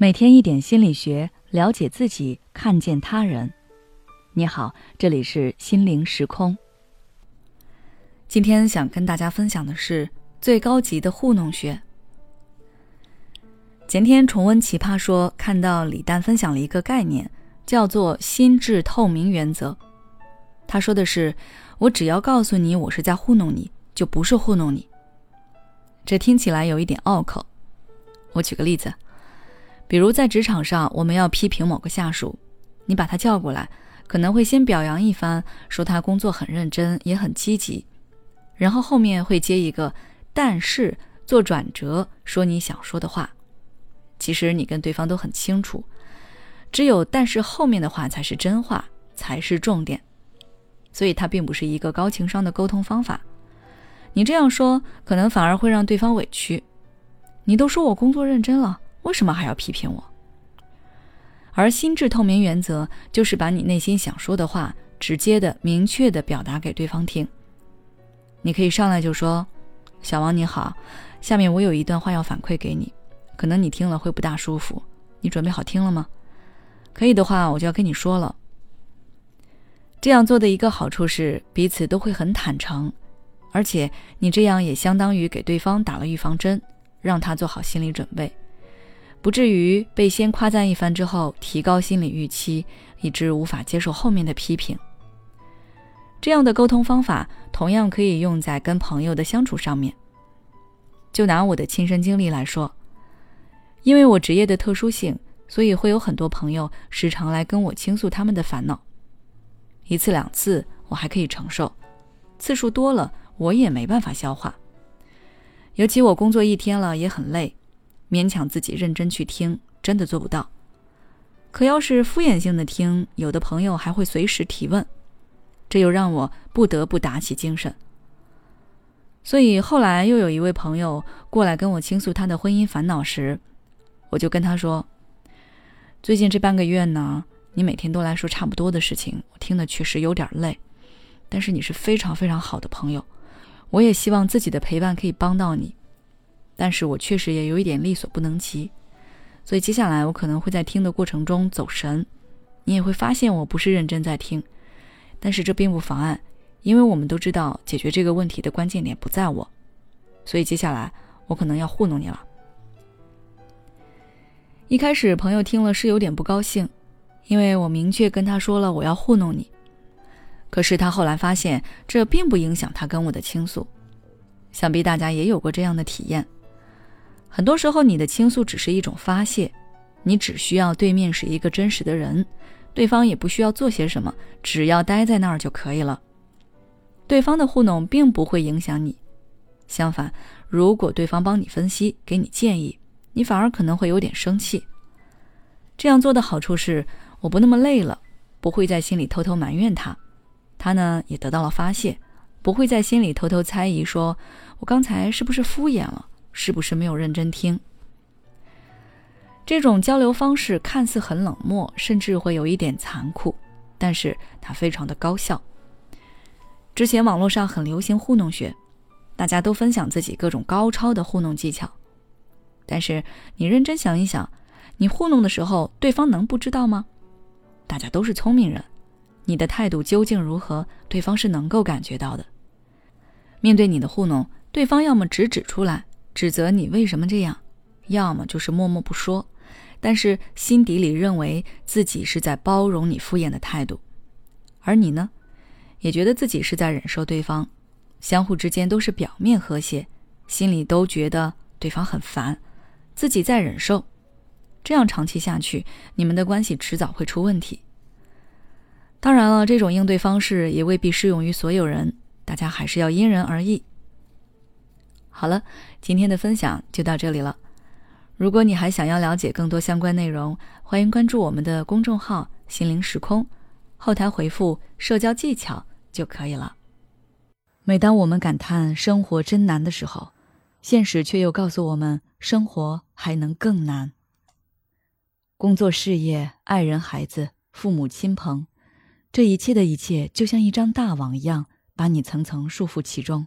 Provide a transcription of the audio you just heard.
每天一点心理学，了解自己，看见他人。你好，这里是心灵时空。今天想跟大家分享的是最高级的糊弄学。前天重温《奇葩说》，看到李诞分享了一个概念，叫做“心智透明原则”。他说的是：“我只要告诉你我是在糊弄你，就不是糊弄你。”这听起来有一点拗口。我举个例子。比如在职场上，我们要批评某个下属，你把他叫过来，可能会先表扬一番，说他工作很认真，也很积极，然后后面会接一个“但是”做转折，说你想说的话。其实你跟对方都很清楚，只有“但是”后面的话才是真话，才是重点。所以它并不是一个高情商的沟通方法。你这样说，可能反而会让对方委屈。你都说我工作认真了。为什么还要批评我？而心智透明原则就是把你内心想说的话直接的、明确的表达给对方听。你可以上来就说：“小王你好，下面我有一段话要反馈给你，可能你听了会不大舒服。你准备好听了吗？可以的话，我就要跟你说了。这样做的一个好处是彼此都会很坦诚，而且你这样也相当于给对方打了预防针，让他做好心理准备。”不至于被先夸赞一番之后提高心理预期，以致无法接受后面的批评。这样的沟通方法同样可以用在跟朋友的相处上面。就拿我的亲身经历来说，因为我职业的特殊性，所以会有很多朋友时常来跟我倾诉他们的烦恼。一次两次我还可以承受，次数多了我也没办法消化。尤其我工作一天了也很累。勉强自己认真去听，真的做不到。可要是敷衍性的听，有的朋友还会随时提问，这又让我不得不打起精神。所以后来又有一位朋友过来跟我倾诉他的婚姻烦恼时，我就跟他说：“最近这半个月呢，你每天都来说差不多的事情，我听的确实有点累。但是你是非常非常好的朋友，我也希望自己的陪伴可以帮到你。”但是我确实也有一点力所不能及，所以接下来我可能会在听的过程中走神，你也会发现我不是认真在听，但是这并不妨碍，因为我们都知道解决这个问题的关键点不在我，所以接下来我可能要糊弄你了。一开始朋友听了是有点不高兴，因为我明确跟他说了我要糊弄你，可是他后来发现这并不影响他跟我的倾诉，想必大家也有过这样的体验。很多时候，你的倾诉只是一种发泄，你只需要对面是一个真实的人，对方也不需要做些什么，只要待在那儿就可以了。对方的糊弄并不会影响你，相反，如果对方帮你分析、给你建议，你反而可能会有点生气。这样做的好处是，我不那么累了，不会在心里偷偷埋怨他，他呢也得到了发泄，不会在心里偷偷猜疑，说我刚才是不是敷衍了。是不是没有认真听？这种交流方式看似很冷漠，甚至会有一点残酷，但是它非常的高效。之前网络上很流行糊弄学，大家都分享自己各种高超的糊弄技巧。但是你认真想一想，你糊弄的时候，对方能不知道吗？大家都是聪明人，你的态度究竟如何，对方是能够感觉到的。面对你的糊弄，对方要么直指出来。指责你为什么这样，要么就是默默不说，但是心底里认为自己是在包容你敷衍的态度，而你呢，也觉得自己是在忍受对方，相互之间都是表面和谐，心里都觉得对方很烦，自己在忍受，这样长期下去，你们的关系迟早会出问题。当然了，这种应对方式也未必适用于所有人，大家还是要因人而异。好了，今天的分享就到这里了。如果你还想要了解更多相关内容，欢迎关注我们的公众号“心灵时空”，后台回复“社交技巧”就可以了。每当我们感叹生活真难的时候，现实却又告诉我们，生活还能更难。工作、事业、爱人、孩子、父母亲朋，这一切的一切，就像一张大网一样，把你层层束缚其中。